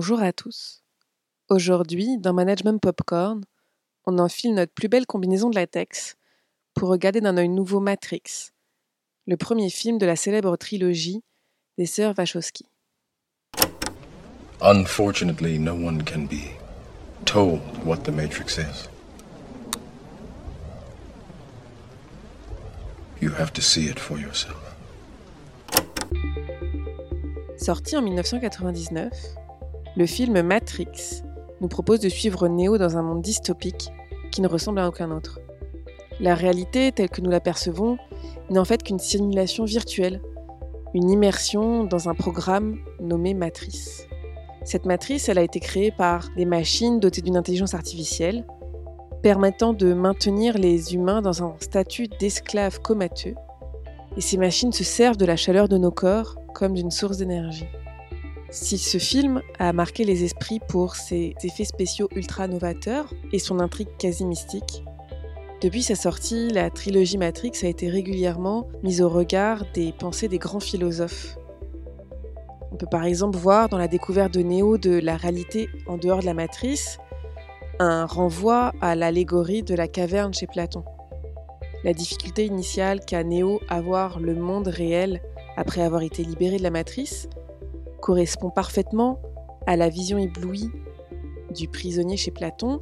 Bonjour à tous. Aujourd'hui, dans Management Popcorn, on enfile notre plus belle combinaison de latex pour regarder d'un œil nouveau Matrix, le premier film de la célèbre trilogie des sœurs Wachowski. Unfortunately, no one can be told what the Matrix is. You have to see it for yourself. Sorti en 1999, le film Matrix nous propose de suivre Neo dans un monde dystopique qui ne ressemble à aucun autre. La réalité, telle que nous l'apercevons, n'est en fait qu'une simulation virtuelle, une immersion dans un programme nommé Matrice. Cette matrice, elle a été créée par des machines dotées d'une intelligence artificielle, permettant de maintenir les humains dans un statut d'esclaves comateux, et ces machines se servent de la chaleur de nos corps comme d'une source d'énergie. Si ce film a marqué les esprits pour ses effets spéciaux ultra novateurs et son intrigue quasi mystique, depuis sa sortie, la trilogie Matrix a été régulièrement mise au regard des pensées des grands philosophes. On peut par exemple voir dans la découverte de Néo de la réalité en dehors de la matrice un renvoi à l'allégorie de la caverne chez Platon. La difficulté initiale qu'a Néo à voir le monde réel après avoir été libéré de la matrice correspond parfaitement à la vision éblouie du prisonnier chez Platon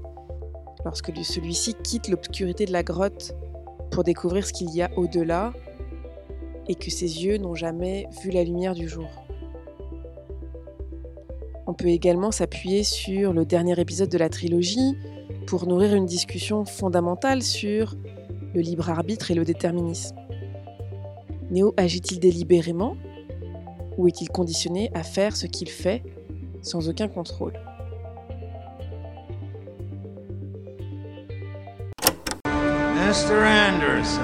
lorsque celui-ci quitte l'obscurité de la grotte pour découvrir ce qu'il y a au-delà et que ses yeux n'ont jamais vu la lumière du jour. On peut également s'appuyer sur le dernier épisode de la trilogie pour nourrir une discussion fondamentale sur le libre arbitre et le déterminisme. Néo agit-il délibérément ou est-il conditionné à faire ce qu'il fait sans aucun contrôle Mr. Anderson.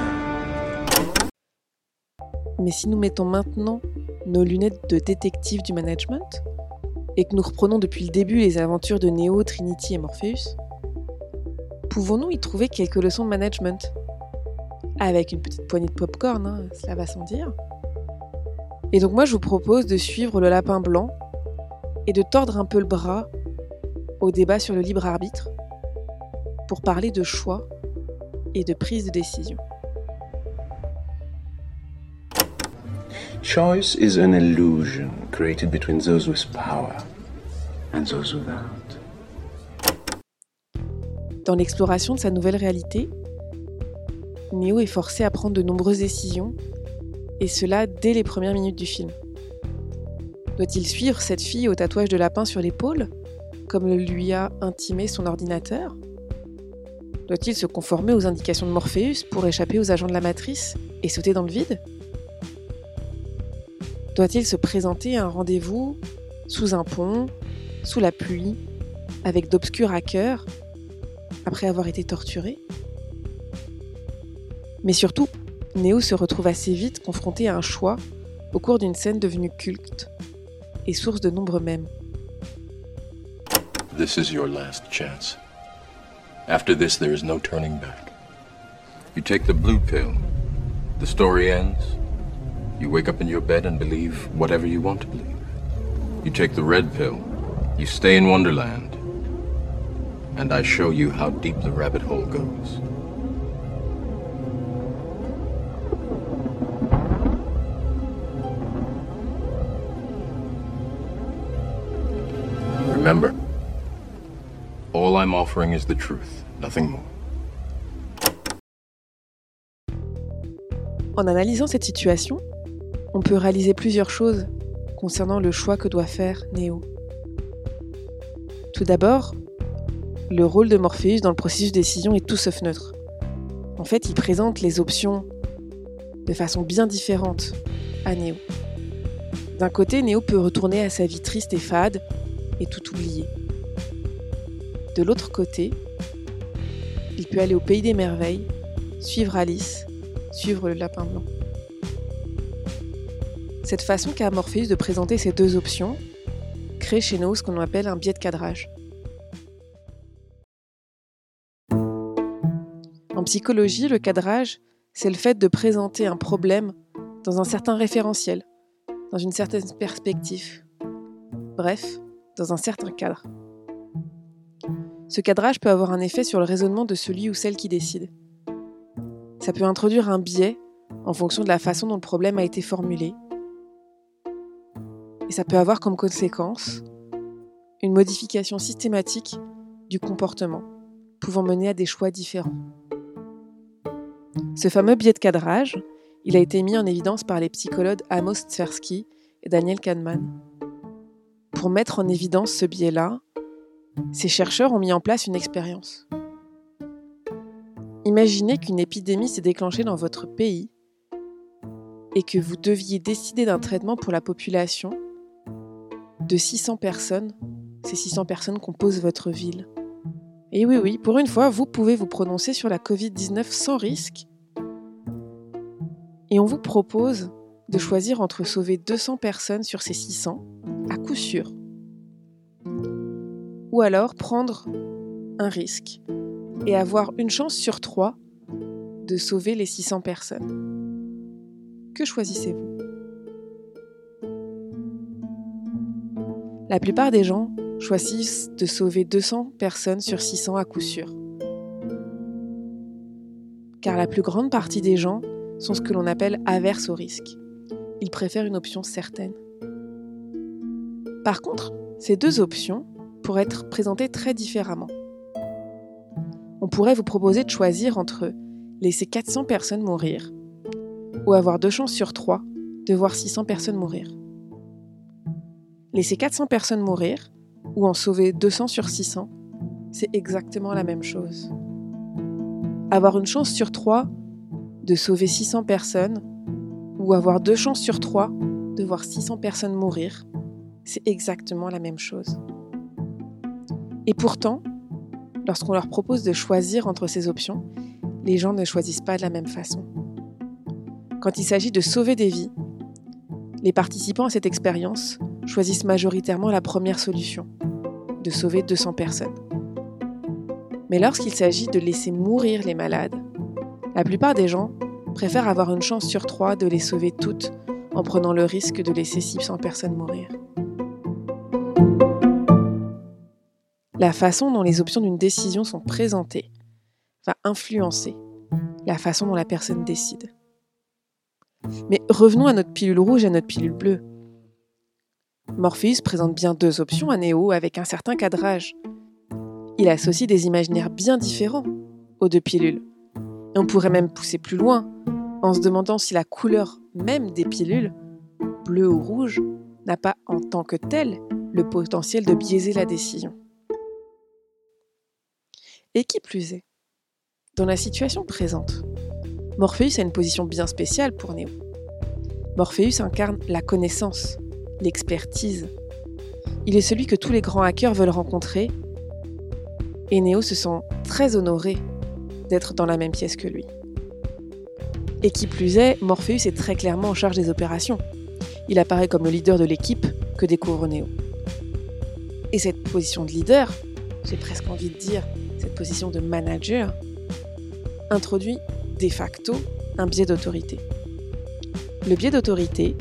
Mais si nous mettons maintenant nos lunettes de détective du management et que nous reprenons depuis le début les aventures de Neo, Trinity et Morpheus, pouvons-nous y trouver quelques leçons de management? Avec une petite poignée de popcorn, hein, cela va sans dire. Et donc moi je vous propose de suivre le lapin blanc et de tordre un peu le bras au débat sur le libre arbitre pour parler de choix et de prise de décision. Choice is an illusion created between those with power and those without. Dans l'exploration de sa nouvelle réalité, Neo est forcé à prendre de nombreuses décisions, et cela dès les premières minutes du film. Doit-il suivre cette fille au tatouage de lapin sur l'épaule, comme le lui a intimé son ordinateur? Doit-il se conformer aux indications de Morpheus pour échapper aux agents de la matrice et sauter dans le vide? Doit-il se présenter à un rendez-vous sous un pont, sous la pluie, avec d'obscurs hackers, après avoir été torturé? Mais surtout, Néo se retrouve assez vite confronté à un choix au cours d'une scène devenue culte et source de nombreux mèmes. This is your last chance. After this, there is no turning back. You take the blue pill, the story ends. You wake up in your bed and believe whatever you want to believe. You take the red pill, you stay in Wonderland, and I show you how deep the rabbit hole goes. Remember, all I'm offering is the truth, nothing more. En analysant cette situation, on peut réaliser plusieurs choses concernant le choix que doit faire Neo. Tout d'abord, le rôle de Morpheus dans le processus de décision est tout sauf neutre. En fait, il présente les options de façon bien différente à Néo. D'un côté, Néo peut retourner à sa vie triste et fade et tout oublier. De l'autre côté, il peut aller au pays des merveilles, suivre Alice, suivre le lapin blanc. Cette façon qu'a Morpheus de présenter ces deux options crée chez nous ce qu'on appelle un biais de cadrage. En psychologie, le cadrage, c'est le fait de présenter un problème dans un certain référentiel, dans une certaine perspective. Bref, dans un certain cadre. Ce cadrage peut avoir un effet sur le raisonnement de celui ou celle qui décide. Ça peut introduire un biais en fonction de la façon dont le problème a été formulé, et ça peut avoir comme conséquence une modification systématique du comportement, pouvant mener à des choix différents. Ce fameux biais de cadrage, il a été mis en évidence par les psychologues Amos Tversky et Daniel Kahneman. Pour mettre en évidence ce biais-là, ces chercheurs ont mis en place une expérience. Imaginez qu'une épidémie s'est déclenchée dans votre pays et que vous deviez décider d'un traitement pour la population de 600 personnes. Ces 600 personnes composent votre ville. Et oui, oui, pour une fois, vous pouvez vous prononcer sur la Covid-19 sans risque. Et on vous propose de choisir entre sauver 200 personnes sur ces 600, à coup sûr, ou alors prendre un risque et avoir une chance sur trois de sauver les 600 personnes. Que choisissez-vous? La plupart des gens choisissent de sauver 200 personnes sur 600 à coup sûr. Car la plus grande partie des gens sont ce que l'on appelle averses au risque. Ils préfèrent une option certaine. Par contre, ces deux options pourraient être présentées très différemment. On pourrait vous proposer de choisir entre laisser 400 personnes mourir ou avoir deux chances sur trois de voir 600 personnes mourir. Laisser 400 personnes mourir ou en sauver 200 sur 600, c'est exactement la même chose. Avoir une chance sur 3 de sauver 600 personnes ou avoir deux chances sur 3 de voir 600 personnes mourir, c'est exactement la même chose. Et pourtant, lorsqu'on leur propose de choisir entre ces options, les gens ne choisissent pas de la même façon. Quand il s'agit de sauver des vies, les participants à cette expérience choisissent majoritairement la première solution, de sauver 200 personnes. Mais lorsqu'il s'agit de laisser mourir les malades, la plupart des gens préfèrent avoir une chance sur trois de les sauver toutes en prenant le risque de laisser 600 personnes mourir. La façon dont les options d'une décision sont présentées va influencer la façon dont la personne décide. Mais revenons à notre pilule rouge et à notre pilule bleue. Morpheus présente bien deux options à Néo avec un certain cadrage. Il associe des imaginaires bien différents aux deux pilules. Et on pourrait même pousser plus loin en se demandant si la couleur même des pilules, bleu ou rouge, n'a pas en tant que telle le potentiel de biaiser la décision. Et qui plus est, dans la situation présente, Morpheus a une position bien spéciale pour Néo. Morpheus incarne la connaissance, l'expertise. Il est celui que tous les grands hackers veulent rencontrer. Et Neo se sent très honoré d'être dans la même pièce que lui. Et qui plus est, Morpheus est très clairement en charge des opérations. Il apparaît comme le leader de l'équipe que découvre Neo. Et cette position de leader, j'ai presque envie de dire cette position de manager, introduit de facto un biais d'autorité. Le biais d'autorité,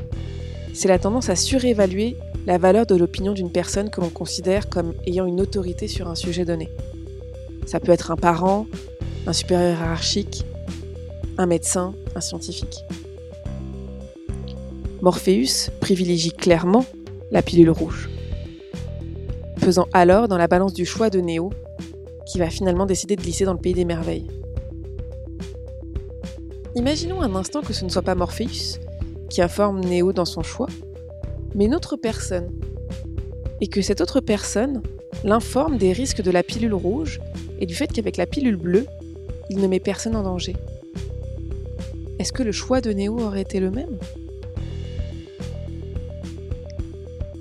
c'est la tendance à surévaluer la valeur de l'opinion d'une personne que l'on considère comme ayant une autorité sur un sujet donné. Ça peut être un parent, un supérieur hiérarchique, un médecin, un scientifique. Morpheus privilégie clairement la pilule rouge, faisant alors dans la balance du choix de Néo, qui va finalement décider de glisser dans le pays des merveilles. Imaginons un instant que ce ne soit pas Morpheus, qui informe Néo dans son choix, mais une autre personne. Et que cette autre personne l'informe des risques de la pilule rouge et du fait qu'avec la pilule bleue, il ne met personne en danger. Est-ce que le choix de Néo aurait été le même?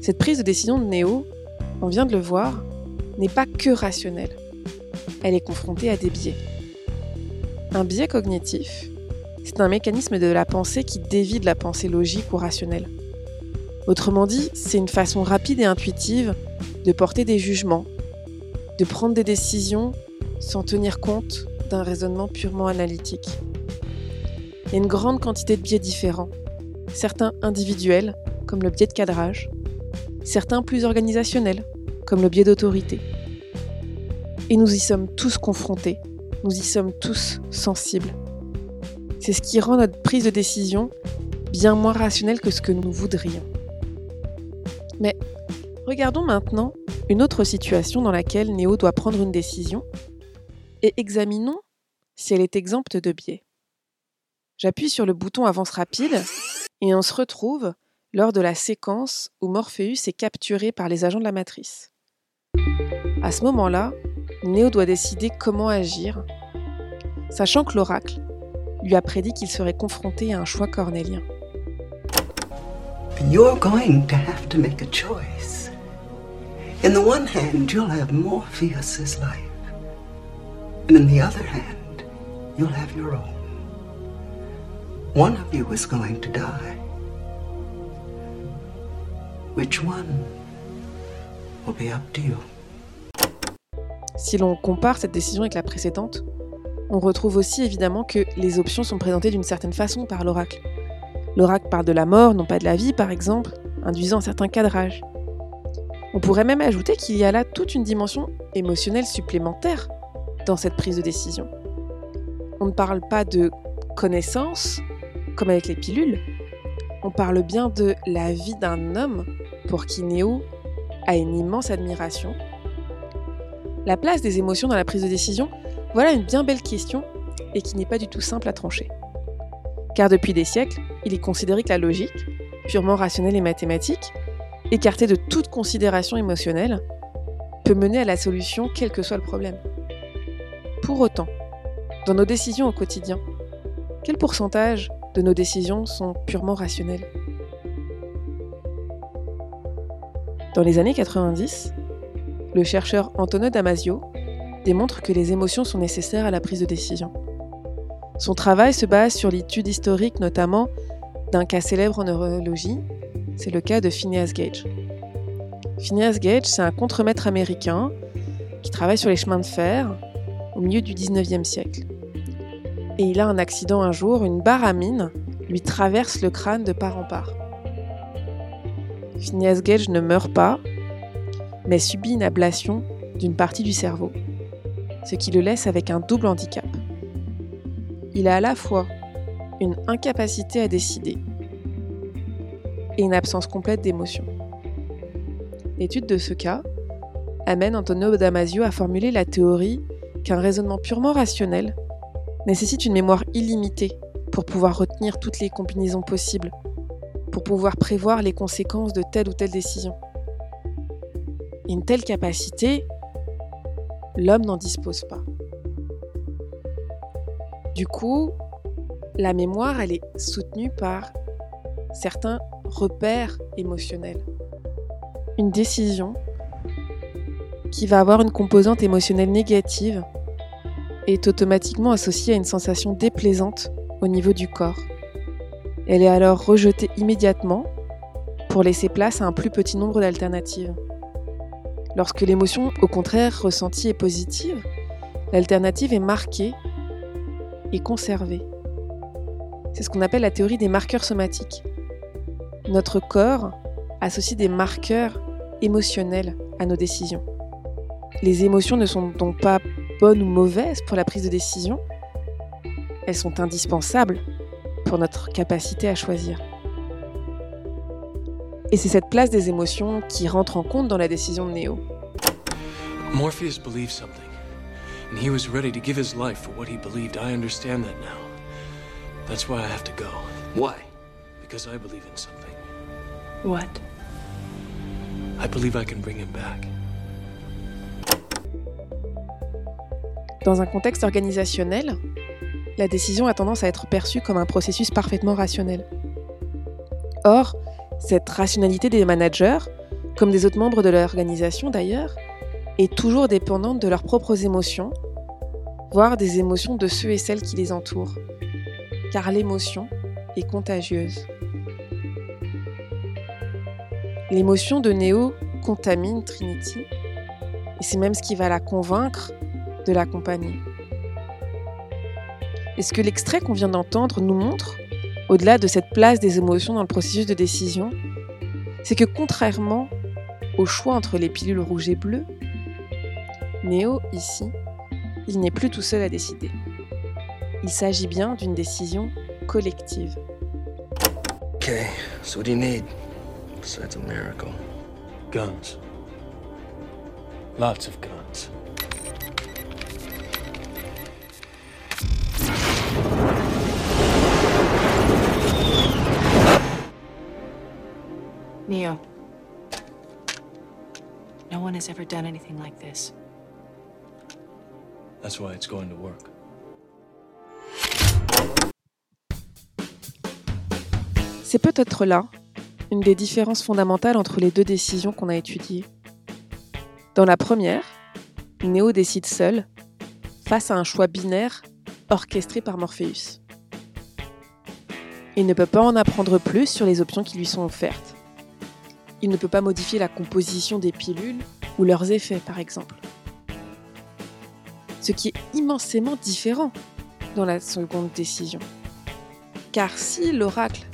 Cette prise de décision de Néo, on vient de le voir, n'est pas que rationnelle. Elle est confrontée à des biais. Un biais cognitif, c'est un mécanisme de la pensée qui dévie de la pensée logique ou rationnelle. Autrement dit, c'est une façon rapide et intuitive de porter des jugements, de prendre des décisions sans tenir compte d'un raisonnement purement analytique. Il y a une grande quantité de biais différents, certains individuels, comme le biais de cadrage, certains plus organisationnels, comme le biais d'autorité. Et nous y sommes tous confrontés, nous y sommes tous sensibles. C'est ce qui rend notre prise de décision bien moins rationnelle que ce que nous voudrions. Mais regardons maintenant une autre situation dans laquelle Néo doit prendre une décision et examinons si elle est exempte de biais. J'appuie sur le bouton avance rapide et on se retrouve lors de la séquence où Morpheus est capturé par les agents de la matrice. À ce moment-là, Néo doit décider comment agir, sachant que l'oracle lui a prédit qu'il serait confronté à un choix cornélien. You're going to have to make a choice. In the one hand, you'll have Morpheus's life. And in the other hand, you'll have your own. One of you is going to die. Which one will be up to you? Si l'on compare cette décision avec la précédente, on retrouve aussi évidemment que les options sont présentées d'une certaine façon par l'oracle. L'oracle parle de la mort, non pas de la vie par exemple, induisant un certain cadrage. On pourrait même ajouter qu'il y a là toute une dimension émotionnelle supplémentaire dans cette prise de décision. On ne parle pas de connaissance, comme avec les pilules, on parle bien de la vie d'un homme pour qui Néo a une immense admiration. La place des émotions dans la prise de décision, voilà une bien belle question et qui n'est pas du tout simple à trancher. Car depuis des siècles, il est considéré que la logique, purement rationnelle et mathématique, écartée de toute considération émotionnelle, peut mener à la solution quel que soit le problème. Pour autant, dans nos décisions au quotidien, quel pourcentage de nos décisions sont purement rationnelles? Dans les années 90, le chercheur Antonio Damasio démontre que les émotions sont nécessaires à la prise de décision. Son travail se base sur l'étude historique notamment d'un cas célèbre en neurologie, c'est le cas de Phineas Gage. Phineas Gage, c'est un contremaître américain qui travaille sur les chemins de fer au milieu du 19e siècle. Et il a un accident un jour, une barre à mine lui traverse le crâne de part en part. Phineas Gage ne meurt pas, mais subit une ablation d'une partie du cerveau, ce qui le laisse avec un double handicap. Il a à la fois une incapacité à décider et une absence complète d'émotion. L'étude de ce cas amène Antonio Damasio à formuler la théorie qu'un raisonnement purement rationnel nécessite une mémoire illimitée pour pouvoir retenir toutes les combinaisons possibles, pour pouvoir prévoir les conséquences de telle ou telle décision. Une telle capacité, l'homme n'en dispose pas. Du coup, la mémoire, elle est soutenue par certains repères émotionnels. Une décision qui va avoir une composante émotionnelle négative est automatiquement associée à une sensation déplaisante au niveau du corps. Elle est alors rejetée immédiatement pour laisser place à un plus petit nombre d'alternatives. Lorsque l'émotion, au contraire, ressentie est positive, l'alternative est marquée et conservée. C'est ce qu'on appelle la théorie des marqueurs somatiques. Notre corps associe des marqueurs émotionnels à nos décisions. Les émotions ne sont donc pas bonnes ou mauvaises pour la prise de décision, elles sont indispensables pour notre capacité à choisir. Et c'est cette place des émotions qui rentre en compte dans la décision de Neo. Morpheus believed something, and he was ready to give his life for what he believed. I understand that now. That's why I have to go. Why? Because I believe in something. What? I believe I can bring him back. Dans un contexte organisationnel, la décision a tendance à être perçue comme un processus parfaitement rationnel. Or, cette rationalité des managers comme des autres membres de l'organisation d'ailleurs, est toujours dépendante de leurs propres émotions, voire des émotions de ceux et celles qui les entourent, car l'émotion est contagieuse. L'émotion de Néo contamine Trinity, et c'est même ce qui va la convaincre de l'accompagner. Et ce que l'extrait qu'on vient d'entendre nous montre, au-delà de cette place des émotions dans le processus de décision, c'est que contrairement au choix entre les pilules rouges et bleues, Néo, ici, il n'est plus tout seul à décider. Il s'agit bien d'une décision collective. Okay, so what do you need? Besides a miracle? Guns. Lots of guns. Neo. No one has ever done anything like this. That's why it's going to work. C'est peut-être là une des différences fondamentales entre les deux décisions qu'on a étudiées. Dans la première, Neo décide seul, face à un choix binaire orchestré par Morpheus. Il ne peut pas en apprendre plus sur les options qui lui sont offertes. Il ne peut pas modifier la composition des pilules ou leurs effets, par exemple. Ce qui est immensément différent dans la seconde décision. Car si l'oracle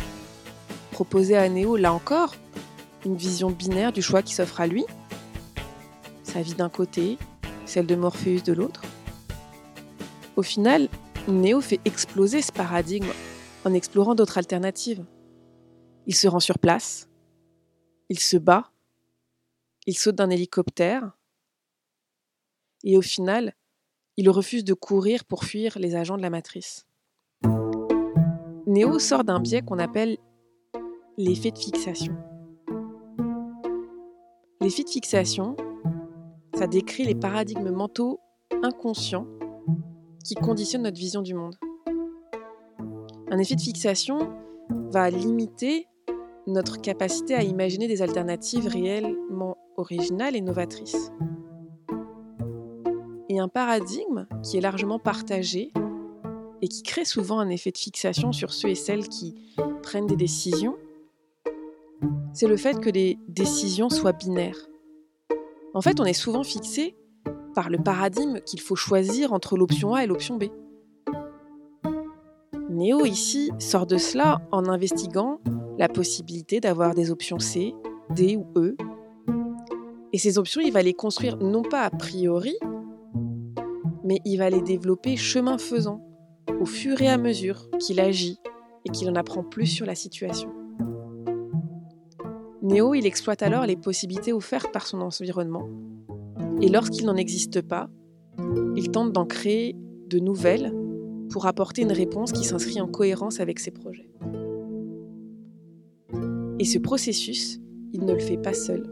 proposait à Neo, là encore, une vision binaire du choix qui s'offre à lui, sa vie d'un côté, celle de Morpheus de l'autre, au final, Neo fait exploser ce paradigme en explorant d'autres alternatives. Il se rend sur place, il se bat, il saute d'un hélicoptère, et au final, il refuse de courir pour fuir les agents de la matrice. Néo sort d'un biais qu'on appelle l'effet de fixation. L'effet de fixation, ça décrit les paradigmes mentaux inconscients qui conditionnent notre vision du monde. Un effet de fixation va limiter notre capacité à imaginer des alternatives réellement originales et novatrices. Et un paradigme qui est largement partagé et qui crée souvent un effet de fixation sur ceux et celles qui prennent des décisions, c'est le fait que les décisions soient binaires. En fait, on est souvent fixé par le paradigme qu'il faut choisir entre l'option A et l'option B. Néo ici sort de cela en investiguant la possibilité d'avoir des options C, D ou E. Et ces options, il va les construire non pas a priori, mais il va les développer chemin faisant, au fur et à mesure qu'il agit et qu'il en apprend plus sur la situation. Néo, il exploite alors les possibilités offertes par son environnement, et lorsqu'il n'en existe pas, il tente d'en créer de nouvelles pour apporter une réponse qui s'inscrit en cohérence avec ses projets. Et ce processus, il ne le fait pas seul.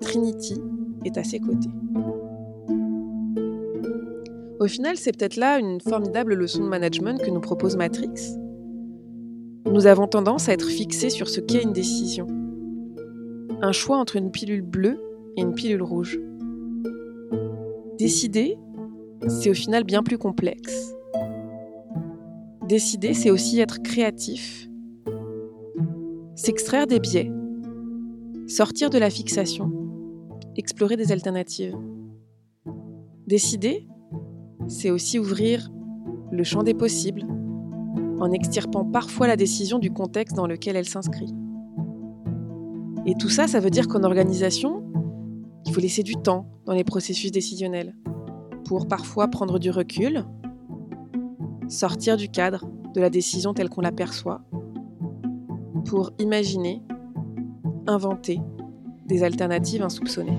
Trinity est à ses côtés. Au final, c'est peut-être là une formidable leçon de management que nous propose Matrix. Nous avons tendance à être fixés sur ce qu'est une décision. Un choix entre une pilule bleue et une pilule rouge. Décider, c'est au final bien plus complexe. Décider, c'est aussi être créatif, s'extraire des biais, sortir de la fixation, explorer des alternatives. Décider, c'est aussi ouvrir le champ des possibles en extirpant parfois la décision du contexte dans lequel elle s'inscrit. Et tout ça, ça veut dire qu'en organisation, il faut laisser du temps dans les processus décisionnels pour parfois prendre du recul, sortir du cadre de la décision telle qu'on l'aperçoit, pour imaginer, inventer des alternatives insoupçonnées.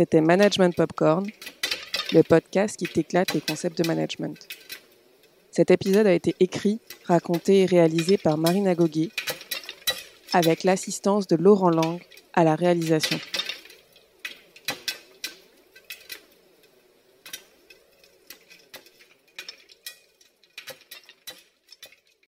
C'était Management Popcorn, le podcast qui t'éclate les concepts de management. Cet épisode a été écrit, raconté et réalisé par Marina Goguet, avec l'assistance de Laurent Lang à la réalisation.